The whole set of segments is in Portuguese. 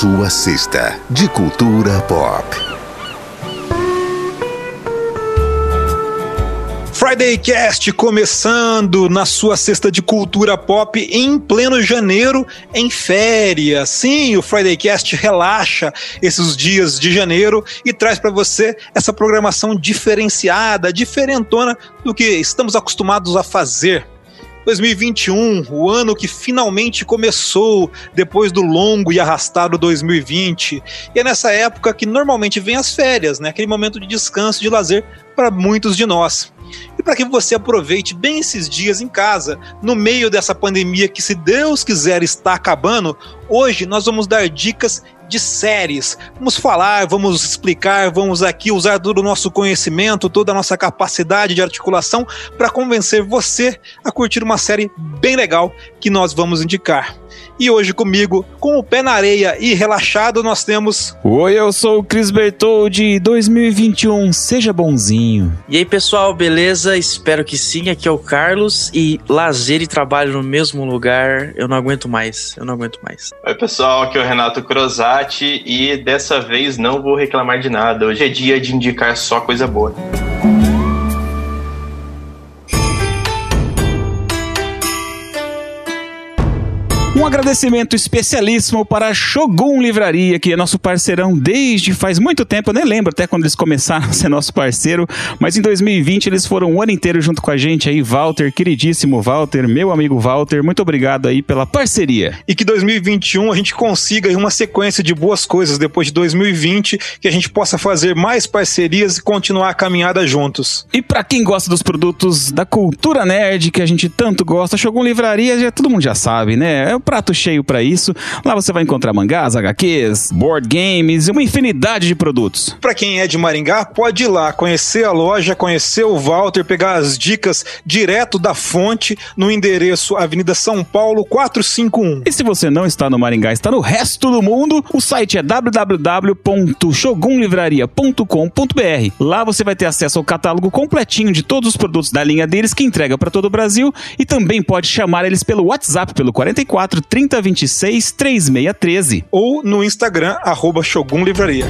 Sua cesta de cultura pop. Friday Cast começando na sua cesta de cultura pop em pleno janeiro, em férias. Sim, o Friday Cast relaxa esses dias de janeiro e traz para você essa programação diferenciada, diferentona do que estamos acostumados a fazer. 2021, o ano que finalmente começou depois do longo e arrastado 2020. E é nessa época que normalmente vem as férias, né? Aquele momento de descanso, de lazer para muitos de nós. E para que você aproveite bem esses dias em casa, no meio dessa pandemia que, se Deus quiser, está acabando, hoje nós vamos dar dicas de séries. Vamos falar, vamos explicar, vamos aqui usar todo o nosso conhecimento, toda a nossa capacidade de articulação para convencer você a curtir uma série bem legal que nós vamos indicar. E hoje comigo, com o pé na areia e relaxado, nós temos. Oi, eu sou o Cris Bertoldi, 2021, seja bonzinho. E aí, pessoal, beleza? Espero que sim. Aqui é o Carlos e lazer e trabalho no mesmo lugar, eu não aguento mais. Eu não aguento mais. Oi, pessoal, aqui é o Renato Crosati e dessa vez não vou reclamar de nada. Hoje é dia de indicar só coisa boa. Um agradecimento especialíssimo para a Shogun Livraria, que é nosso parceirão desde faz muito tempo. Eu nem lembro até quando eles começaram a ser nosso parceiro, mas em 2020 eles foram o ano inteiro junto com a gente aí. Walter, queridíssimo Walter, meu amigo Walter, muito obrigado aí pela parceria. E que 2021 a gente consiga uma sequência de boas coisas depois de 2020, que a gente possa fazer mais parcerias e continuar a caminhada juntos. E para quem gosta dos produtos da cultura nerd que a gente tanto gosta, Shogun Livraria, já, todo mundo já sabe, né? É prato cheio para isso. Lá você vai encontrar mangás, HQs, board games e uma infinidade de produtos. Para quem é de Maringá, pode ir lá conhecer a loja, conhecer o Walter, pegar as dicas direto da fonte no endereço Avenida São Paulo 451. E se você não está no Maringá, está no resto do mundo, o site é www.shogunlivraria.com.br. Lá você vai ter acesso ao catálogo completinho de todos os produtos da linha deles que entrega para todo o Brasil e também pode chamar eles pelo WhatsApp pelo 44 3026 3613. Ou no Instagram, arroba Shogun Livraria.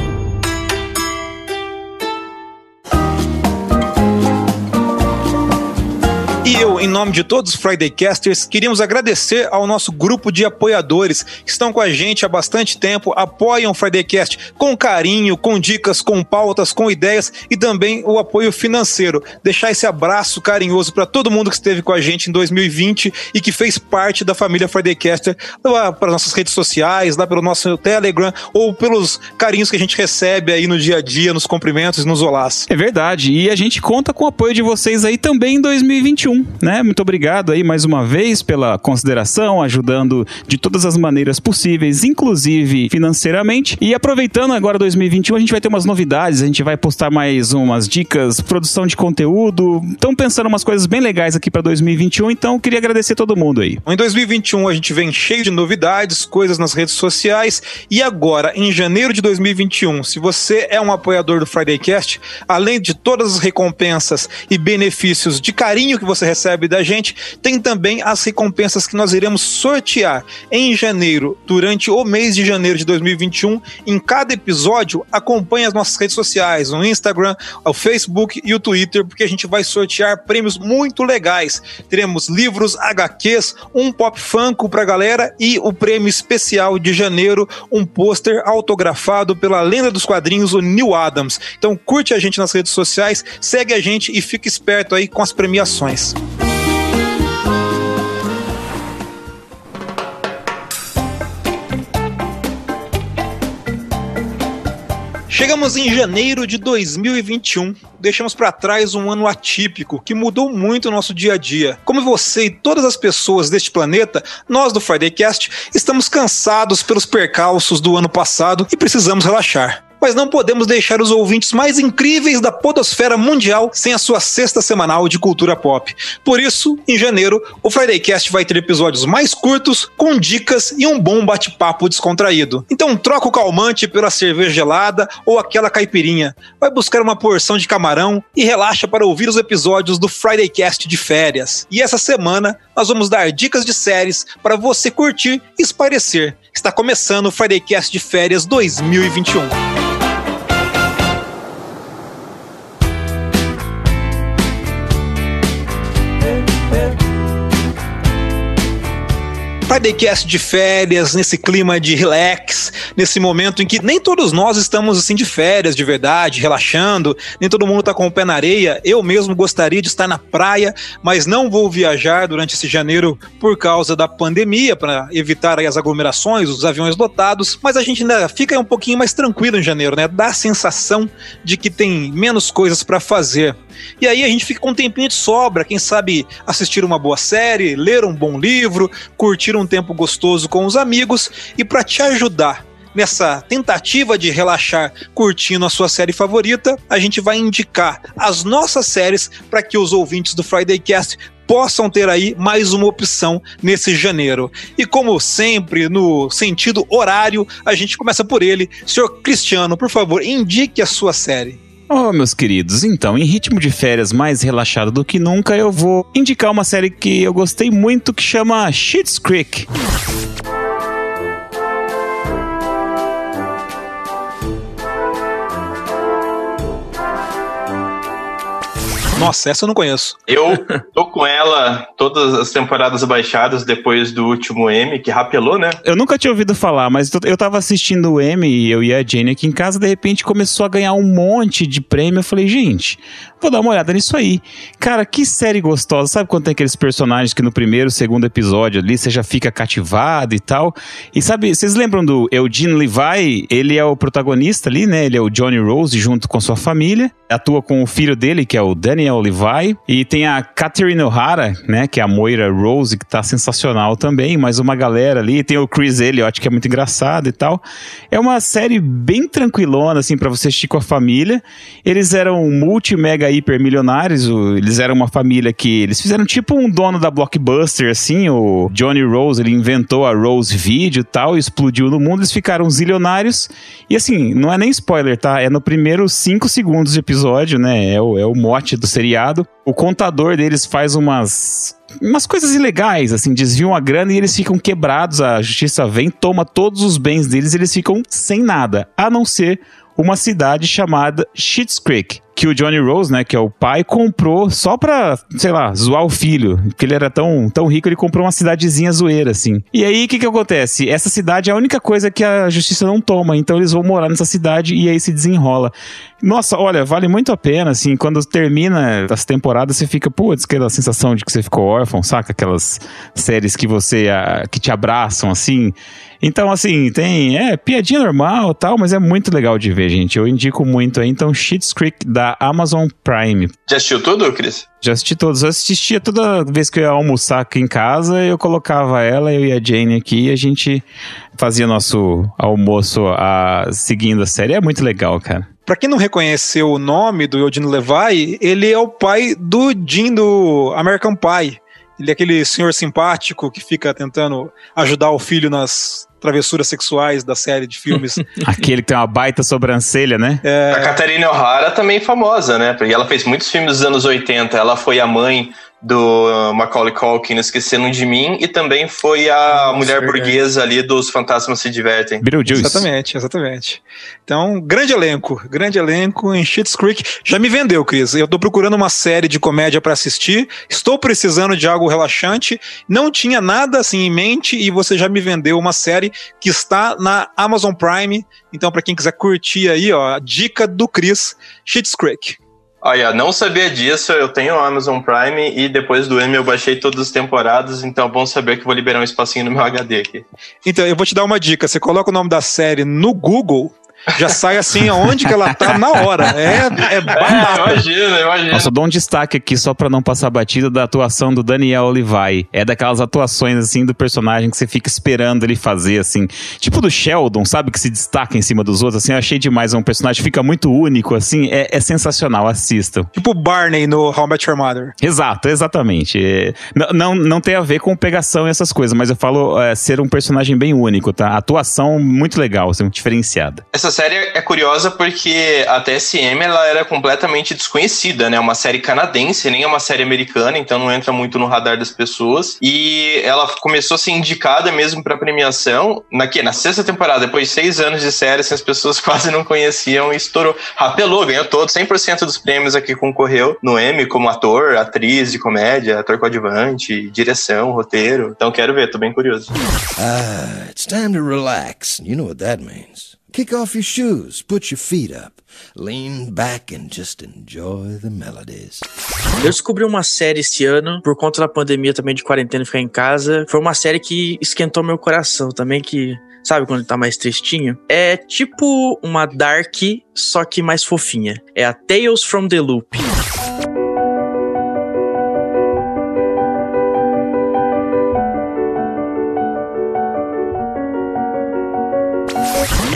E eu, em nome de todos os Friday Casters, queríamos agradecer ao nosso grupo de apoiadores que estão com a gente há bastante tempo, apoiam o Friday Cast com carinho, com dicas, com pautas, com ideias e também o apoio financeiro. Deixar esse abraço carinhoso para todo mundo que esteve com a gente em 2020 e que fez parte da família Friday Caster, lá para nossas redes sociais, lá pelo nosso Telegram ou pelos carinhos que a gente recebe aí no dia a dia, nos cumprimentos e nos olás. É verdade, e a gente conta com o apoio de vocês aí também em 2021 né? Muito obrigado aí mais uma vez pela consideração, ajudando de todas as maneiras possíveis, inclusive financeiramente. E aproveitando agora 2021, a gente vai ter umas novidades, a gente vai postar mais umas dicas, produção de conteúdo. Estão pensando umas coisas bem legais aqui para 2021, então queria agradecer todo mundo aí. Em 2021 a gente vem cheio de novidades, coisas nas redes sociais e agora em janeiro de 2021, se você é um apoiador do Friday Cast, além de todas as recompensas e benefícios de carinho que você recebe da gente, tem também as recompensas que nós iremos sortear em janeiro, durante o mês de janeiro de 2021. Em cada episódio, acompanhe as nossas redes sociais, no Instagram, o Facebook e o Twitter, porque a gente vai sortear prêmios muito legais. Teremos livros, HQs, um pop funko pra galera e o prêmio especial de janeiro, um pôster autografado pela lenda dos quadrinhos, o Neil Adams. Então curte a gente nas redes sociais, segue a gente e fique esperto aí com as premiações. Chegamos em janeiro de 2021. Deixamos para trás um ano atípico que mudou muito o nosso dia a dia. Como você e todas as pessoas deste planeta, nós do Friday Cast estamos cansados pelos percalços do ano passado e precisamos relaxar mas não podemos deixar os ouvintes mais incríveis da podosfera mundial sem a sua sexta semanal de cultura pop. Por isso, em janeiro, o Friday Cast vai ter episódios mais curtos, com dicas e um bom bate-papo descontraído. Então troca o calmante pela cerveja gelada ou aquela caipirinha. Vai buscar uma porção de camarão e relaxa para ouvir os episódios do Friday Cast de férias. E essa semana nós vamos dar dicas de séries para você curtir e esparecer Está começando o Friday Cast de férias 2021. Fridaycast de férias, nesse clima de relax, nesse momento em que nem todos nós estamos assim de férias de verdade, relaxando, nem todo mundo está com o pé na areia. Eu mesmo gostaria de estar na praia, mas não vou viajar durante esse janeiro por causa da pandemia, para evitar as aglomerações, os aviões lotados, mas a gente ainda fica um pouquinho mais tranquilo em janeiro, né? Dá a sensação de que tem menos coisas para fazer. E aí a gente fica com um tempinho de sobra, quem sabe assistir uma boa série, ler um bom livro, curtir um tempo gostoso com os amigos e para te ajudar nessa tentativa de relaxar curtindo a sua série favorita, a gente vai indicar as nossas séries para que os ouvintes do Friday Cast possam ter aí mais uma opção nesse janeiro. E como sempre, no sentido horário, a gente começa por ele. Senhor Cristiano, por favor, indique a sua série. Oh, meus queridos, então, em ritmo de férias mais relaxado do que nunca, eu vou indicar uma série que eu gostei muito que chama Schitt's Creek. Nossa, essa eu não conheço. Eu tô com ela todas as temporadas baixadas depois do último M, que rapelou, né? Eu nunca tinha ouvido falar, mas eu tava assistindo o M, eu e a Jane aqui em casa, de repente começou a ganhar um monte de prêmio. Eu falei, gente, vou dar uma olhada nisso aí. Cara, que série gostosa. Sabe quando tem aqueles personagens que no primeiro, segundo episódio ali você já fica cativado e tal? E sabe, vocês lembram do Eugene Levi? Ele é o protagonista ali, né? Ele é o Johnny Rose junto com sua família. Atua com o filho dele, que é o Daniel Levi. E tem a Catherine O'Hara, né? Que é a Moira Rose, que tá sensacional também. Mais uma galera ali. Tem o Chris Elliott, que é muito engraçado e tal. É uma série bem tranquilona, assim, para você assistir com a família. Eles eram multi-mega hipermilionários. Eles eram uma família que eles fizeram tipo um dono da Blockbuster, assim. O Johnny Rose, ele inventou a Rose Video e tal, explodiu no mundo. Eles ficaram zilionários. E assim, não é nem spoiler, tá? É no primeiro cinco segundos de episódio, né? É o, é o mote do seriado. O contador deles faz umas umas coisas ilegais, assim, desviam a grana e eles ficam quebrados. A justiça vem, toma todos os bens deles e eles ficam sem nada, a não ser uma cidade chamada Schitt's Creek que o Johnny Rose, né, que é o pai, comprou só pra, sei lá, zoar o filho. Porque ele era tão, tão rico, ele comprou uma cidadezinha zoeira, assim. E aí, o que que acontece? Essa cidade é a única coisa que a justiça não toma. Então eles vão morar nessa cidade e aí se desenrola. Nossa, olha, vale muito a pena, assim, quando termina as temporadas, você fica, putz, aquela sensação de que você ficou órfão, saca? Aquelas séries que você, que te abraçam, assim. Então, assim, tem, é, piadinha normal tal, mas é muito legal de ver, gente. Eu indico muito aí. Então, Schitt's Creek da Amazon Prime. Já assistiu tudo, Cris? Já assisti todos. Eu assistia toda vez que eu ia almoçar aqui em casa, eu colocava ela, eu e a Jane aqui, e a gente fazia nosso almoço a, seguindo a série. É muito legal, cara. Pra quem não reconheceu o nome do Eugene Levi, ele é o pai do Jim do American Pie. Ele é aquele senhor simpático que fica tentando ajudar o filho nas travessuras sexuais da série de filmes. Aquele que tem uma baita sobrancelha, né? É... A Catarina O'Hara também é famosa, né? Porque ela fez muitos filmes dos anos 80. Ela foi a mãe do Macaulay Culkin Esquecendo de Mim e também foi a mulher burguesa ali dos Fantasmas Se Divertem. Beetlejuice. Exatamente, exatamente. Então, grande elenco, grande elenco em Schitt's Creek. Já me vendeu, Cris. Eu tô procurando uma série de comédia para assistir, estou precisando de algo relaxante, não tinha nada assim em mente e você já me vendeu uma série que está na Amazon Prime. Então, para quem quiser curtir aí, ó, a dica do Chris, Schitt's Creek. Olha, não sabia disso, eu tenho o Amazon Prime e depois do M eu baixei todas as temporadas, então é bom saber que vou liberar um espacinho no meu HD aqui. Então, eu vou te dar uma dica, você coloca o nome da série no Google, já sai assim aonde que ela tá na hora. É, é batata. É, imagina, imagina. Nossa, eu dou um destaque aqui só pra não passar batida da atuação do Daniel Levi. É daquelas atuações, assim, do personagem que você fica esperando ele fazer, assim. Tipo do Sheldon, sabe? Que se destaca em cima dos outros, assim. Eu achei demais. É um personagem que fica muito único, assim. É, é sensacional, assistam. Tipo Barney no How I Met Your Mother. Exato, exatamente. É, não, não tem a ver com pegação e essas coisas, mas eu falo é, ser um personagem bem único, tá? Atuação muito legal, assim, diferenciada. Essa série é curiosa porque a TSM ela era completamente desconhecida, né? Uma série canadense, nem é uma série americana, então não entra muito no radar das pessoas. E ela começou a ser indicada mesmo para premiação na, que, na sexta temporada, depois de seis anos de série, assim, as pessoas quase não conheciam e estourou. Rapelou, ganhou todo, 100% dos prêmios aqui concorreu no Emmy como ator, atriz de comédia, ator coadjuvante, direção, roteiro. Então quero ver, tô bem curioso. Ah, it's time to relax. You know what that means. Kick off your shoes, put your feet up, lean back and just enjoy the melodies. Eu descobri uma série esse ano, por conta da pandemia também de quarentena e ficar em casa. Foi uma série que esquentou meu coração também, que Sabe quando tá mais tristinho? É tipo uma Dark, só que mais fofinha. É a Tales from the Loop.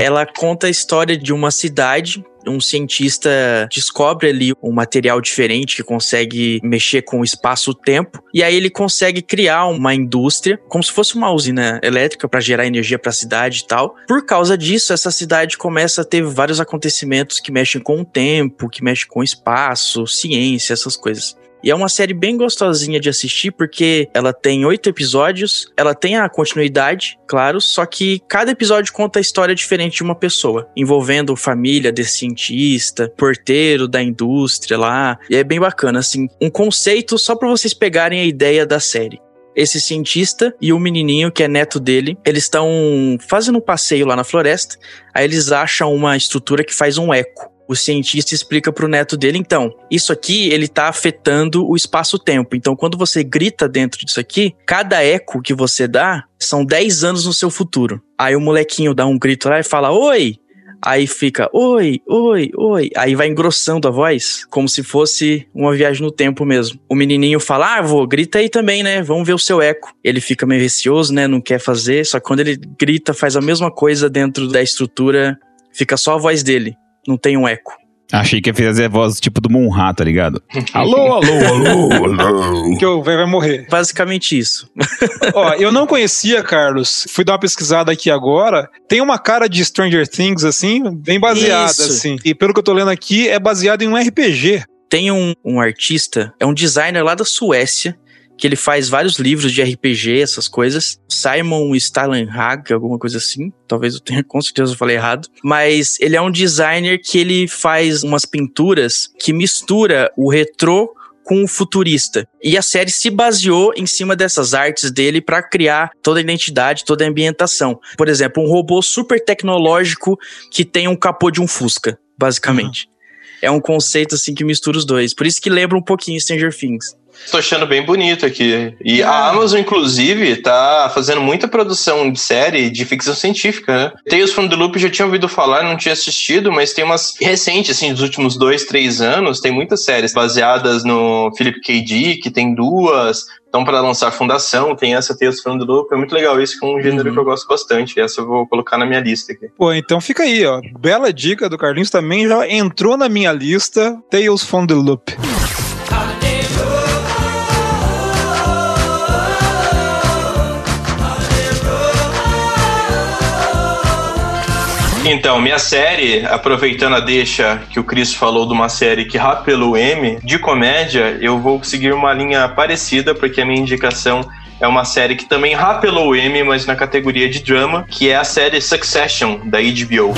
Ela conta a história de uma cidade um cientista descobre ali um material diferente que consegue mexer com o espaço-tempo e aí ele consegue criar uma indústria como se fosse uma usina elétrica para gerar energia para a cidade e tal. Por causa disso, essa cidade começa a ter vários acontecimentos que mexem com o tempo, que mexem com o espaço, ciência, essas coisas. E é uma série bem gostosinha de assistir, porque ela tem oito episódios, ela tem a continuidade, claro, só que cada episódio conta a história diferente de uma pessoa, envolvendo família desse cientista, porteiro da indústria lá. E é bem bacana, assim, um conceito só para vocês pegarem a ideia da série esse cientista e o menininho que é neto dele, eles estão fazendo um passeio lá na floresta. Aí eles acham uma estrutura que faz um eco o cientista explica pro neto dele, então, isso aqui ele tá afetando o espaço-tempo. Então, quando você grita dentro disso aqui, cada eco que você dá são 10 anos no seu futuro. Aí o molequinho dá um grito lá e fala: "Oi!" Aí fica, oi, oi, oi. Aí vai engrossando a voz, como se fosse uma viagem no tempo mesmo. O menininho fala, ah, vô, grita aí também, né? Vamos ver o seu eco. Ele fica meio receoso, né? Não quer fazer. Só que quando ele grita, faz a mesma coisa dentro da estrutura, fica só a voz dele não tem um eco. Achei que ia fazer a voz tipo do Monra, tá ligado? alô, alô, alô, alô. Que o velho vai morrer. Basicamente isso. Ó, eu não conhecia, Carlos. Fui dar uma pesquisada aqui agora. Tem uma cara de Stranger Things, assim, bem baseada, isso. assim. E pelo que eu tô lendo aqui, é baseado em um RPG. Tem um, um artista, é um designer lá da Suécia, que ele faz vários livros de RPG, essas coisas. Simon Stalenhag, alguma coisa assim. Talvez eu tenha, com certeza eu falei errado. Mas ele é um designer que ele faz umas pinturas que mistura o retrô com o futurista. E a série se baseou em cima dessas artes dele para criar toda a identidade, toda a ambientação. Por exemplo, um robô super tecnológico que tem um capô de um Fusca, basicamente. Uhum. É um conceito assim que mistura os dois. Por isso que lembra um pouquinho Stranger Things. Tô achando bem bonito aqui. E a Amazon, inclusive, tá fazendo muita produção de série de ficção científica, né? Tales from the Loop já tinha ouvido falar, não tinha assistido, mas tem umas recentes, assim, dos últimos dois, três anos, tem muitas séries baseadas no Philip K. Dick, tem duas, estão para lançar Fundação, tem essa Tales from the Loop, é muito legal isso, que é um gênero uhum. que eu gosto bastante, essa eu vou colocar na minha lista aqui. Pô, então fica aí, ó, bela dica do Carlinhos também, já entrou na minha lista, Tales from the Loop. Então, minha série, aproveitando a deixa que o Chris falou de uma série que rapelou M, de comédia, eu vou seguir uma linha parecida, porque a minha indicação é uma série que também rapelou M, mas na categoria de drama, que é a série Succession, da HBO.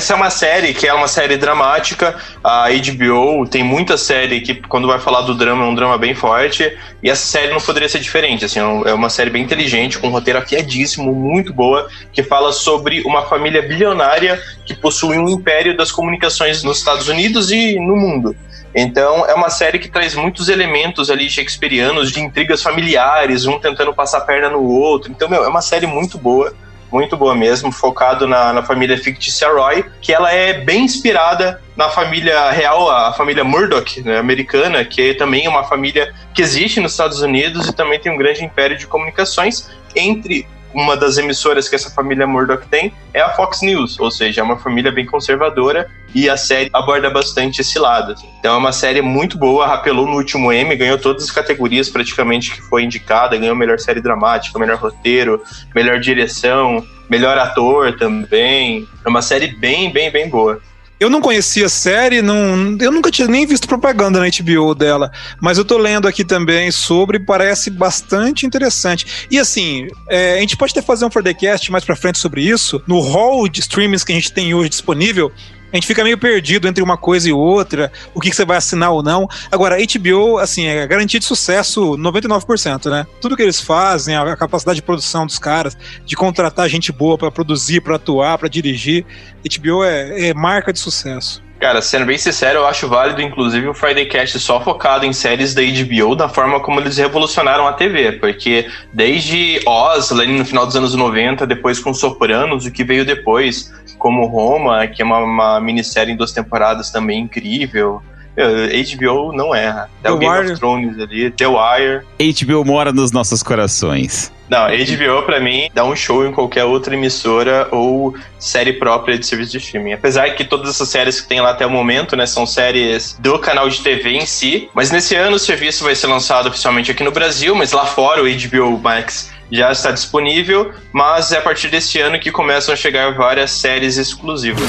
Essa é uma série que é uma série dramática. A HBO tem muita série que, quando vai falar do drama, é um drama bem forte. E essa série não poderia ser diferente. Assim, é uma série bem inteligente, com um roteiro afiadíssimo, muito boa, que fala sobre uma família bilionária que possui um império das comunicações nos Estados Unidos e no mundo. Então, é uma série que traz muitos elementos ali shakespearianos, de intrigas familiares, um tentando passar a perna no outro. Então, meu, é uma série muito boa muito boa mesmo, focado na, na família fictícia Roy, que ela é bem inspirada na família real, a família Murdoch, né, americana, que é também uma família que existe nos Estados Unidos e também tem um grande império de comunicações entre uma das emissoras que essa família Murdoch tem é a Fox News, ou seja, é uma família bem conservadora e a série aborda bastante esse lado. Assim. Então é uma série muito boa, rapelou no último M, ganhou todas as categorias praticamente que foi indicada, ganhou melhor série dramática, melhor roteiro, melhor direção, melhor ator também. É uma série bem, bem, bem boa. Eu não conhecia a série, não, eu nunca tinha nem visto propaganda na HBO dela, mas eu tô lendo aqui também sobre, parece bastante interessante. E assim, é, a gente pode até fazer um Fordecast mais pra frente sobre isso. No hall de streamings que a gente tem hoje disponível, a gente fica meio perdido entre uma coisa e outra, o que, que você vai assinar ou não. Agora, HBO, assim, é garantia de sucesso 99%, né? Tudo que eles fazem, a capacidade de produção dos caras, de contratar gente boa para produzir, para atuar, para dirigir, HBO é, é marca de sucesso. Cara, sendo bem sincero, eu acho válido, inclusive, o Friday Cast só focado em séries da HBO, da forma como eles revolucionaram a TV, porque desde Oz, no final dos anos 90, depois com Sopranos, o que veio depois, como Roma, que é uma, uma minissérie em duas temporadas também incrível, HBO não erra. Até The o Game Wire. of Thrones ali, The Wire. HBO mora nos nossos corações. Não, HBO pra mim dá um show em qualquer outra emissora ou série própria de serviço de streaming. Apesar que todas essas séries que tem lá até o momento, né, são séries do canal de TV em si. Mas nesse ano o serviço vai ser lançado oficialmente aqui no Brasil, mas lá fora o HBO Max já está disponível, mas é a partir deste ano que começam a chegar várias séries exclusivas.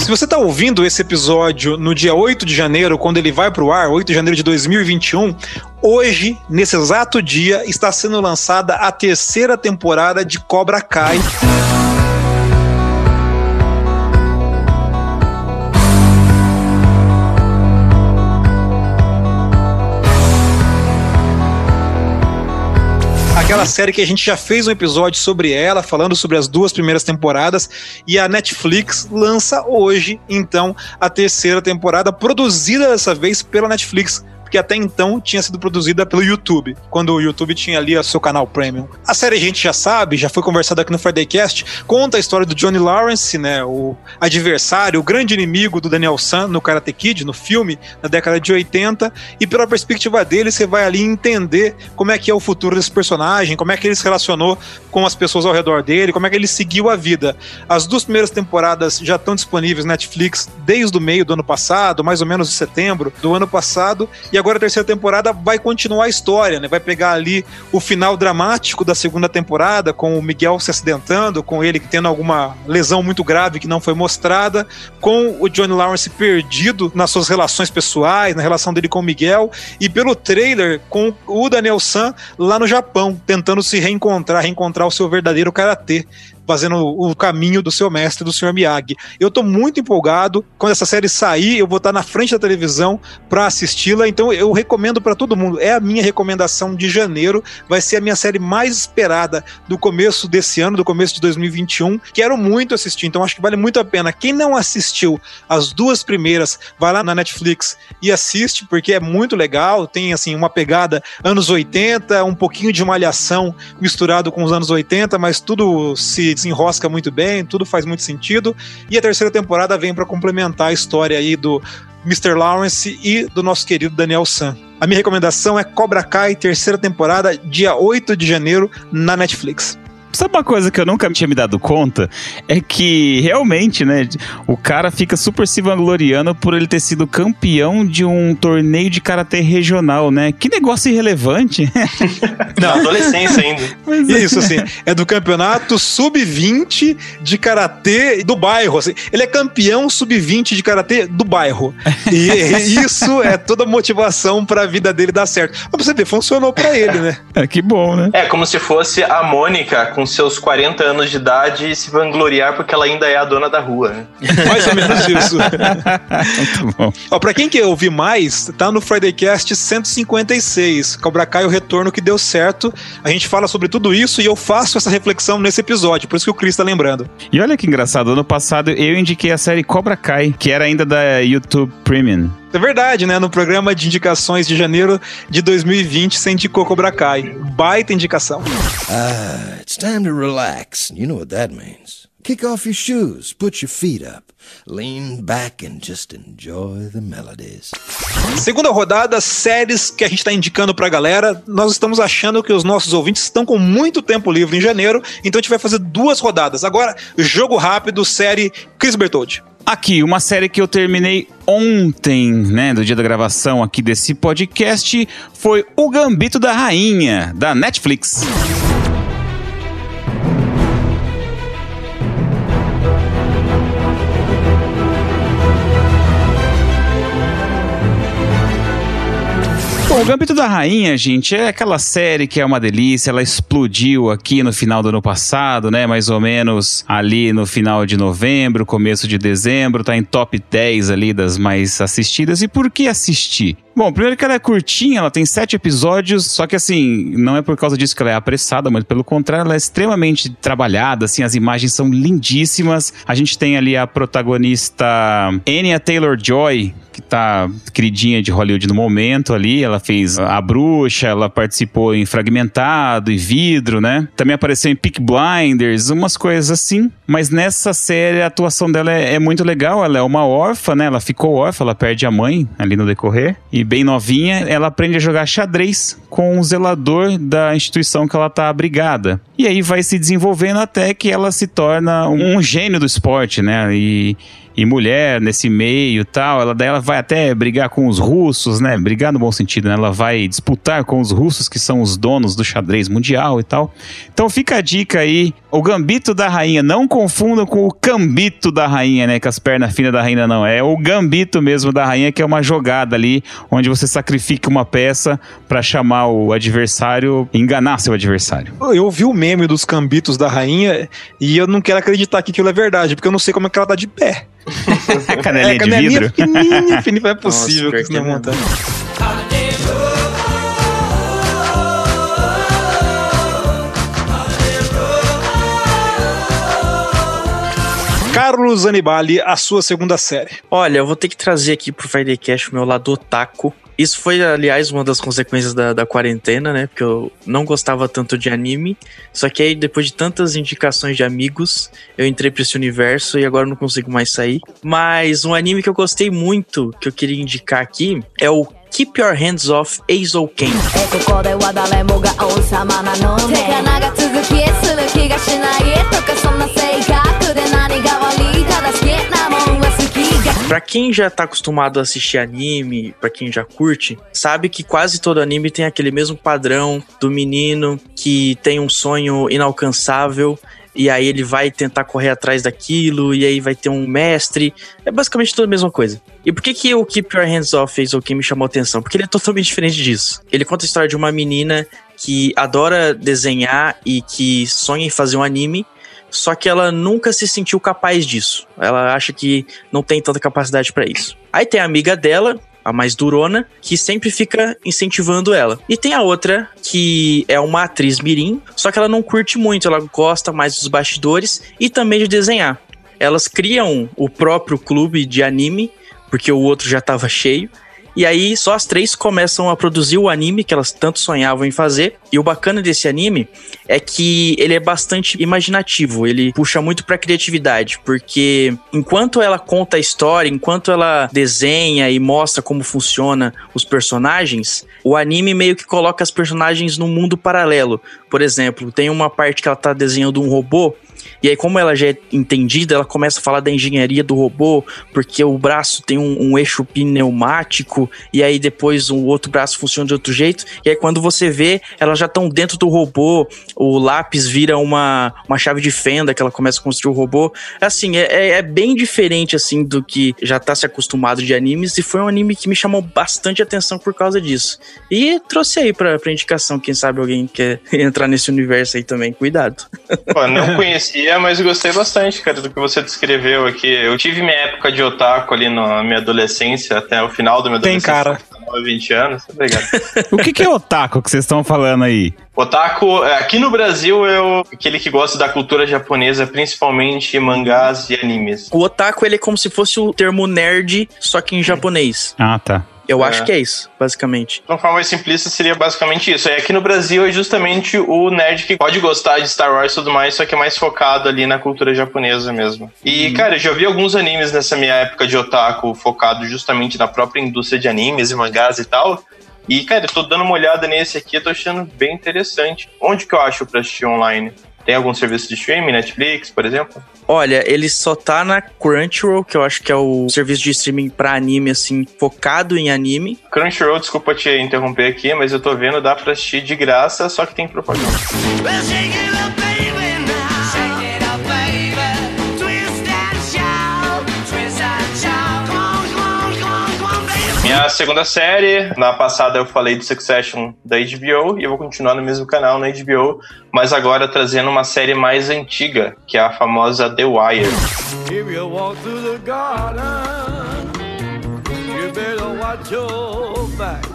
Se você está ouvindo esse episódio no dia 8 de janeiro, quando ele vai para o ar, 8 de janeiro de 2021, hoje, nesse exato dia, está sendo lançada a terceira temporada de Cobra Kai. Aquela série que a gente já fez um episódio sobre ela, falando sobre as duas primeiras temporadas, e a Netflix lança hoje, então, a terceira temporada, produzida dessa vez pela Netflix que até então tinha sido produzida pelo YouTube, quando o YouTube tinha ali o seu canal premium. A série a gente já sabe, já foi conversado aqui no Friday Cast, conta a história do Johnny Lawrence, né, o adversário, o grande inimigo do Daniel San no Karate Kid, no filme, na década de 80, e pela perspectiva dele, você vai ali entender como é que é o futuro desse personagem, como é que ele se relacionou com as pessoas ao redor dele, como é que ele seguiu a vida. As duas primeiras temporadas já estão disponíveis na Netflix desde o meio do ano passado, mais ou menos de setembro do ano passado, e agora a terceira temporada vai continuar a história, né? Vai pegar ali o final dramático da segunda temporada, com o Miguel se acidentando, com ele tendo alguma lesão muito grave que não foi mostrada, com o Johnny Lawrence perdido nas suas relações pessoais, na relação dele com o Miguel, e pelo trailer com o Daniel San lá no Japão, tentando se reencontrar, reencontrar o seu verdadeiro karatê fazendo o caminho do seu mestre, do Sr. Miyagi. Eu tô muito empolgado. Quando essa série sair, eu vou estar na frente da televisão para assisti-la. Então eu recomendo para todo mundo. É a minha recomendação de janeiro. Vai ser a minha série mais esperada do começo desse ano, do começo de 2021. Quero muito assistir, então acho que vale muito a pena. Quem não assistiu as duas primeiras, vai lá na Netflix e assiste, porque é muito legal. Tem assim uma pegada anos 80, um pouquinho de malhação misturado com os anos 80, mas tudo se desenrosca muito bem, tudo faz muito sentido. E a terceira temporada vem para complementar a história aí do Mr. Lawrence e do nosso querido Daniel San. A minha recomendação é Cobra Kai, terceira temporada, dia 8 de janeiro, na Netflix. Sabe uma coisa que eu nunca tinha me dado conta? É que realmente, né, o cara fica super se vangloriando por ele ter sido campeão de um torneio de karatê regional, né? Que negócio irrelevante. Na adolescência ainda. Mas é. Isso, assim, é do campeonato sub-20 de karatê do bairro. Assim. Ele é campeão sub-20 de karatê do bairro. E isso é toda a motivação para a vida dele dar certo. Mas pra você ver, funcionou para ele, né? É que bom, né? É como se fosse a Mônica com com seus 40 anos de idade e se vangloriar porque ela ainda é a dona da rua, né? Mais ou menos isso. Muito bom. Ó, pra quem quer ouvir mais, tá no Friday Cast 156, Cobra Kai o retorno que deu certo. A gente fala sobre tudo isso e eu faço essa reflexão nesse episódio, por isso que o Chris tá lembrando. E olha que engraçado, ano passado eu indiquei a série Cobra Kai, que era ainda da YouTube Premium. É verdade, né? No programa de indicações de janeiro de 2020, você indicou Cobra Kai. Baita indicação. Ah, it's time to relax. You know what that means. Kick off your shoes, put your feet up, lean back and just enjoy the melodies. Segunda rodada, séries que a gente está indicando pra galera. Nós estamos achando que os nossos ouvintes estão com muito tempo livre em janeiro, então a gente vai fazer duas rodadas. Agora, jogo rápido, série Chris Bertoldi. Aqui, uma série que eu terminei ontem, né, do dia da gravação aqui desse podcast, foi O Gambito da Rainha, da Netflix. O Gambito da Rainha, gente, é aquela série que é uma delícia. Ela explodiu aqui no final do ano passado, né? Mais ou menos ali no final de novembro, começo de dezembro. Tá em top 10 ali das mais assistidas. E por que assistir? Bom, primeiro que ela é curtinha, ela tem sete episódios, só que assim, não é por causa disso que ela é apressada, mas pelo contrário, ela é extremamente trabalhada, assim, as imagens são lindíssimas. A gente tem ali a protagonista Anya Taylor-Joy, que tá queridinha de Hollywood no momento ali, ela fez A Bruxa, ela participou em Fragmentado e Vidro, né? Também apareceu em Peak Blinders, umas coisas assim. Mas nessa série a atuação dela é, é muito legal, ela é uma órfã, né? Ela ficou órfã, ela perde a mãe ali no decorrer. E bem novinha, ela aprende a jogar xadrez com o zelador da instituição que ela tá abrigada. E aí vai se desenvolvendo até que ela se torna um, um gênio do esporte, né? E e mulher nesse meio tal. Ela daí ela vai até brigar com os russos, né? Brigar no bom sentido, né? Ela vai disputar com os russos que são os donos do xadrez mundial e tal. Então fica a dica aí, o gambito da rainha, não confundam com o cambito da rainha, né? Que as pernas finas da rainha não, é o gambito mesmo da rainha que é uma jogada ali onde você sacrifica uma peça para chamar o adversário, enganar seu adversário. Eu vi o meme dos cambitos da rainha e eu não quero acreditar que aquilo é verdade, porque eu não sei como é que ela tá de pé. canelinha, é, de canelinha vidro. pequenininha, pequenininha, não é possível Nossa, que isso não é é montado. Carlos Anibali, a sua segunda série. Olha, eu vou ter que trazer aqui pro Friday Cash o meu lado otaku. Isso foi, aliás, uma das consequências da, da quarentena, né? Porque eu não gostava tanto de anime. Só que aí, depois de tantas indicações de amigos, eu entrei pra esse universo e agora não consigo mais sair. Mas um anime que eu gostei muito, que eu queria indicar aqui, é o Keep Your Hands Off Aizou Ken. Pra quem já tá acostumado a assistir anime, pra quem já curte, sabe que quase todo anime tem aquele mesmo padrão do menino que tem um sonho inalcançável e aí ele vai tentar correr atrás daquilo e aí vai ter um mestre. É basicamente toda a mesma coisa. E por que que o Keep Your Hands Off fez o que me chamou a atenção? Porque ele é totalmente diferente disso. Ele conta a história de uma menina que adora desenhar e que sonha em fazer um anime, só que ela nunca se sentiu capaz disso. Ela acha que não tem tanta capacidade pra isso. Aí tem a amiga dela, a mais durona, que sempre fica incentivando ela. E tem a outra, que é uma atriz mirim, só que ela não curte muito, ela gosta mais dos bastidores e também de desenhar. Elas criam o próprio clube de anime, porque o outro já estava cheio. E aí só as três começam a produzir o anime que elas tanto sonhavam em fazer. E o bacana desse anime é que ele é bastante imaginativo, ele puxa muito pra criatividade, porque enquanto ela conta a história, enquanto ela desenha e mostra como funciona os personagens, o anime meio que coloca as personagens num mundo paralelo. Por exemplo, tem uma parte que ela tá desenhando um robô e aí, como ela já é entendida, ela começa a falar da engenharia do robô, porque o braço tem um, um eixo pneumático, e aí depois o outro braço funciona de outro jeito. E aí, quando você vê, elas já estão dentro do robô, o lápis vira uma, uma chave de fenda que ela começa a construir o robô. Assim, é, é- é bem diferente, assim, do que já tá se acostumado de animes, e foi um anime que me chamou bastante atenção por causa disso. E trouxe aí pra indicação, quem sabe alguém quer entrar nesse universo aí também. Cuidado. Pô, não conhecia, mas gostei bastante, cara, do que você descreveu aqui. Eu tive minha época de otaku ali na minha adolescência, até o final da minha Tem adolescência. cara. 19, 20 anos. Obrigado. O que, que é otaku que vocês estão falando aí? Otaku, é, aqui no Brasil, é o- aquele que gosta da cultura japonesa, principalmente mangás e animes. O otaku, ele é como se fosse o termo nerd, só que em japonês. Ah, tá. Eu É. acho que é isso, basicamente. De uma forma mais simplista, seria basicamente isso. E aqui no Brasil é justamente o nerd que pode gostar de Star Wars e tudo mais, só que é mais focado ali na cultura japonesa mesmo. E, cara, eu já vi alguns animes nessa minha época de otaku, focado justamente na própria indústria de animes e mangás e tal. E, cara, eu tô dando uma olhada nesse aqui, eu tô achando bem interessante. Onde que eu acho pra assistir online? Tem algum serviço de streaming, Netflix, por exemplo? Olha, ele só tá na Crunchyroll, que eu acho que é o serviço de streaming pra anime, assim, focado em anime. Crunchyroll, desculpa te interromper aqui, mas eu tô vendo, dá pra assistir de graça, só que tem propaganda. Minha segunda série, na passada eu falei do Succession da HBO e eu vou continuar no mesmo canal na HBO, mas agora trazendo uma série mais antiga, que é a famosa The Wire. If you walk through the garden, you better watch your back.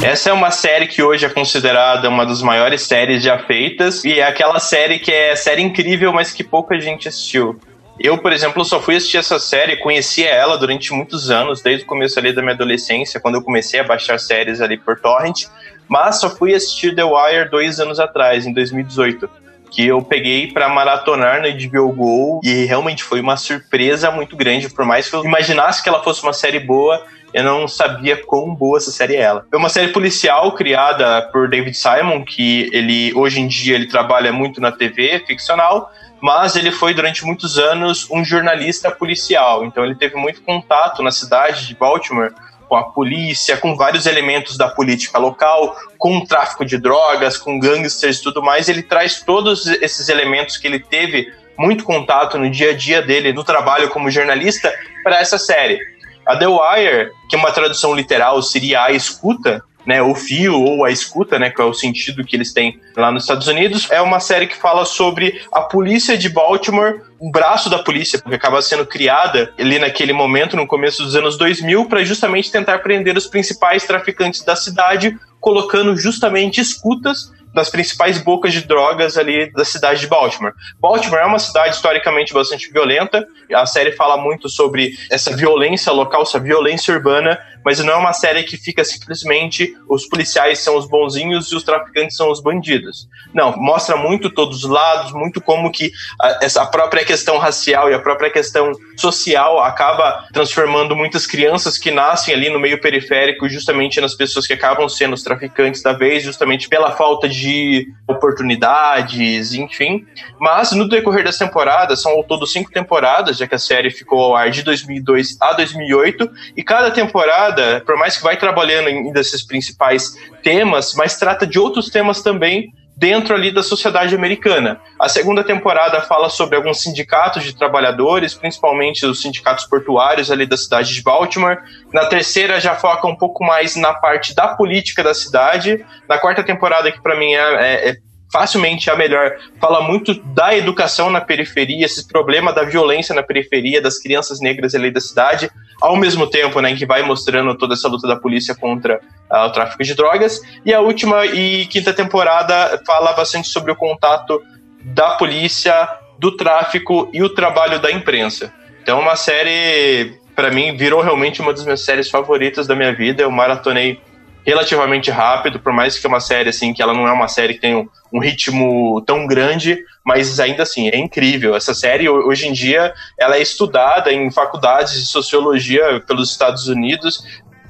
Essa é uma série que hoje é considerada uma das maiores séries já feitas e é aquela série que é série incrível, mas que pouca gente assistiu. Eu, por exemplo, só fui assistir essa série, conhecia ela durante muitos anos, desde o começo ali da minha adolescência, quando eu comecei a baixar séries ali por torrent, mas só fui assistir The Wire dois anos atrás, em 2018, que eu peguei pra maratonar no HBO Go e realmente foi uma surpresa muito grande, por mais que eu imaginasse que ela fosse uma série boa, eu não sabia quão boa essa série é ela. É uma série policial criada por David Simon, que ele hoje em dia ele trabalha muito na TV ficcional, mas ele foi durante muitos anos um jornalista policial. Então ele teve muito contato na cidade de Baltimore com a polícia, com vários elementos da política local, com o tráfico de drogas, com gangsters e tudo mais. Ele traz todos esses elementos que ele teve muito contato no dia a dia dele, no trabalho como jornalista, para essa série. A The Wire, que é uma tradução literal, seria a escuta, né, o fio ou a escuta, né, que é o sentido que eles têm lá nos Estados Unidos, é uma série que fala sobre a polícia de Baltimore, o braço da polícia, que acaba sendo criada ali naquele momento, no começo dos anos 2000, para justamente tentar prender os principais traficantes da cidade, colocando justamente escutas das principais bocas de drogas ali da cidade de Baltimore. Baltimore é uma cidade historicamente bastante violenta. A série fala muito sobre essa violência local, essa violência urbana, mas não é uma série que fica simplesmente os policiais são os bonzinhos e os traficantes são os bandidos. Não, mostra muito todos os lados, muito como que a, essa própria questão racial e a própria questão social acaba transformando muitas crianças que nascem ali no meio periférico justamente nas pessoas que acabam sendo os traficantes da vez, justamente pela falta de oportunidades, enfim. Mas no decorrer das temporadas, são ao todo cinco temporadas, já que a série ficou ao ar de 2002 a 2008, e cada temporada, por mais que vai trabalhando em desses principais temas, mas trata de outros temas também dentro ali da sociedade americana. A segunda temporada fala sobre alguns sindicatos de trabalhadores, principalmente os sindicatos portuários ali da cidade de Baltimore. Na terceira já foca um pouco mais na parte da política da cidade. Na quarta temporada, que para mim é, é, é facilmente a melhor, fala muito da educação na periferia, esse problema da violência na periferia, das crianças negras ali da cidade, ao mesmo tempo, né, que vai mostrando toda essa luta da polícia contra uh, o tráfico de drogas. E a última e quinta temporada fala bastante sobre o contato da polícia, do tráfico e o trabalho da imprensa. Então, uma série, para mim, virou realmente uma das minhas séries favoritas da minha vida. Eu maratonei relativamente rápido, por mais que é uma série assim, que ela não é uma série que tem um, um, ritmo tão grande, mas ainda assim é incrível. Essa série hoje em dia ela é estudada em faculdades de sociologia pelos Estados Unidos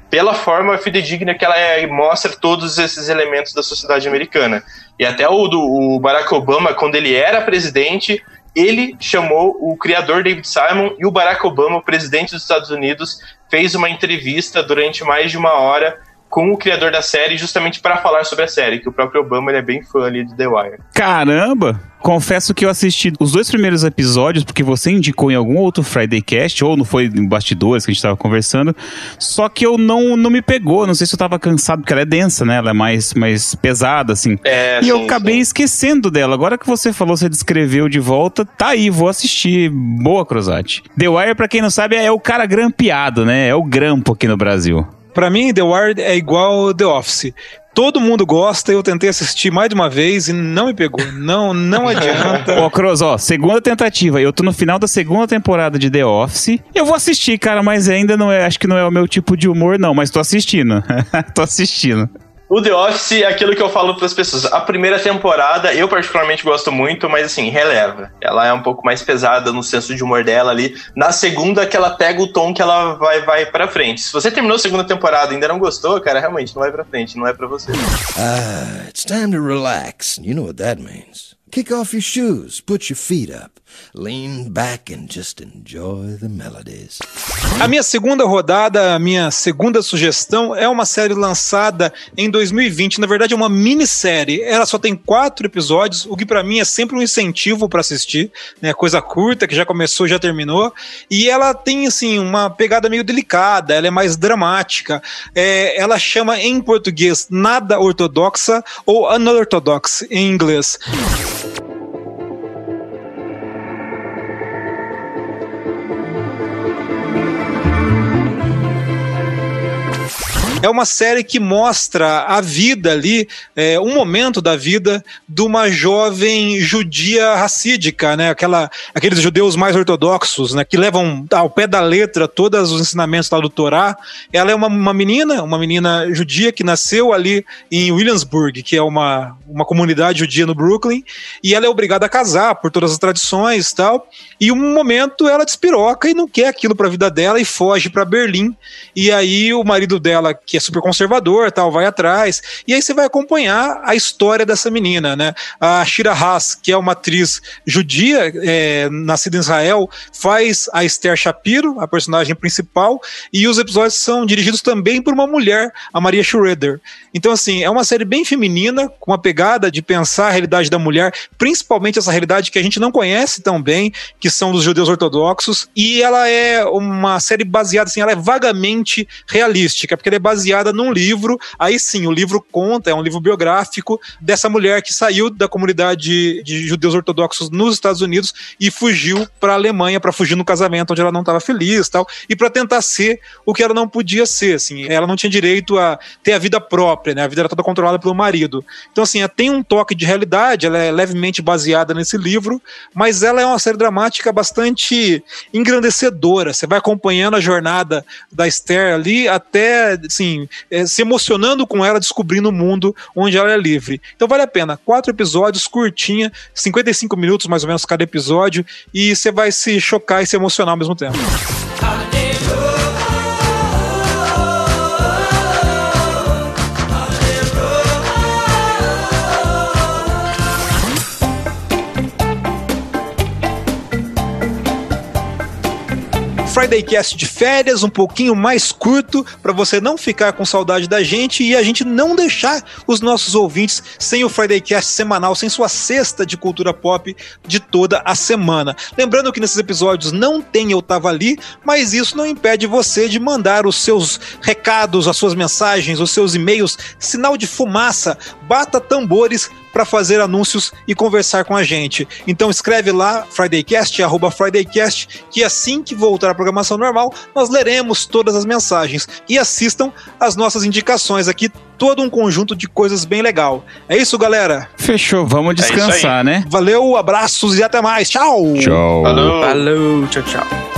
pela forma fidedigna que ela é, mostra todos esses elementos da sociedade americana. E até o, do, o Barack Obama, quando ele era presidente, ele chamou o criador David Simon e o Barack Obama, o presidente dos Estados Unidos, fez uma entrevista durante mais de uma hora com o criador da série, justamente para falar sobre a série, que o próprio Obama ele é bem fã ali de The Wire. Caramba! Confesso que eu assisti os dois primeiros episódios, porque você indicou em algum outro Friday Cast, ou não foi em bastidores que a gente tava conversando, só que eu não, não me pegou, não sei se eu tava cansado, porque ela é densa, né? Ela é mais, mais pesada, assim. É, e sim, eu acabei sim. esquecendo dela. Agora que você falou, você descreveu de volta, tá aí, vou assistir. Boa, Cruzati. The Wire, pra quem não sabe, é o cara grampeado, né? É o grampo aqui no Brasil. Pra mim, The Wire é igual The Office. Todo mundo gosta, eu tentei assistir mais de uma vez e não me pegou. Não, não adianta. Ó, Cross, ó, segunda tentativa. Eu tô no final da segunda temporada de The Office. Eu vou assistir, cara, mas ainda não é. Acho que não é o meu tipo de humor, não. Mas tô assistindo. tô assistindo. O The Office é aquilo que eu falo pras pessoas. A primeira temporada, eu particularmente gosto muito, mas assim, releva. Ela é um pouco mais pesada no senso de humor dela ali. Na segunda, que ela pega o tom que ela vai, vai pra frente. Se você terminou a segunda temporada e ainda não gostou, cara, realmente não vai pra frente, não é pra você. Ah, it's time to relax. You know what that means. Kick off your shoes, put your feet up, lean back and just enjoy the melodies. A minha segunda rodada, a minha segunda sugestão é uma série lançada em 2020. Na verdade, é uma minissérie. Ela só tem quatro episódios, o que pra mim é sempre um incentivo pra assistir, né? Coisa curta que já começou, já terminou. E ela tem assim uma pegada meio delicada. Ela é mais dramática. É, ela chama em português nada ortodoxa ou unorthodox em inglês. É uma série que mostra a vida ali, é, um momento da vida de uma jovem judia racídica, né? Aquela, aqueles judeus mais ortodoxos, né? Que levam ao pé da letra todos os ensinamentos lá do Torá. Ela é uma, uma menina, uma menina judia que nasceu ali em Williamsburg, que é uma, uma comunidade judia no Brooklyn, e ela é obrigada a casar por todas as tradições e tal. E um momento ela despiroca e não quer aquilo para a vida dela e foge para Berlim. E aí o marido dela, que é super conservador, tal, vai atrás. E aí você vai acompanhar a história dessa menina, né? A Shira Haas, que é uma atriz judia, é, nascida em Israel, faz a Esther Shapiro, a personagem principal, e os episódios são dirigidos também por uma mulher, a Maria Schroeder. Então, assim, é uma série bem feminina, com uma pegada de pensar a realidade da mulher, principalmente essa realidade que a gente não conhece tão bem, que são dos judeus ortodoxos, e ela é uma série baseada, assim, ela é vagamente realística, porque ela é baseada num livro, aí sim, o livro conta, é um livro biográfico dessa mulher que saiu da comunidade de judeus ortodoxos nos Estados Unidos e fugiu para a Alemanha para fugir no casamento onde ela não estava feliz, tal, e para tentar ser o que ela não podia ser, assim, ela não tinha direito a ter a vida própria, né? A vida era toda controlada pelo marido. Então assim, ela tem um toque de realidade, ela é levemente baseada nesse livro, mas ela é uma série dramática bastante engrandecedora. Você vai acompanhando a jornada da Esther ali até, assim, é, se emocionando com ela, descobrindo o mundo onde ela é livre. Então vale a pena. Quatro episódios, curtinha, 55 minutos mais ou menos cada episódio, e você vai se chocar e se emocionar ao mesmo tempo. Friday Cast de férias, um pouquinho mais curto, para você não ficar com saudade da gente e a gente não deixar os nossos ouvintes sem o Friday Cast semanal, sem sua cesta de cultura pop de toda a semana. Lembrando que nesses episódios não tem Eu Tava Ali, mas isso não impede você de mandar os seus recados, as suas mensagens, os seus e-mails, sinal de fumaça, bata tambores para fazer anúncios e conversar com a gente. Então escreve lá fridaycast arroba @fridaycast que assim que voltar à programação normal, nós leremos todas as mensagens e assistam as nossas indicações aqui, todo um conjunto de coisas bem legal. É isso, galera. Fechou, vamos aí. descansar, né? Valeu, abraços e até mais. Tchau. Tchau. Falou! Falou, tchau, tchau.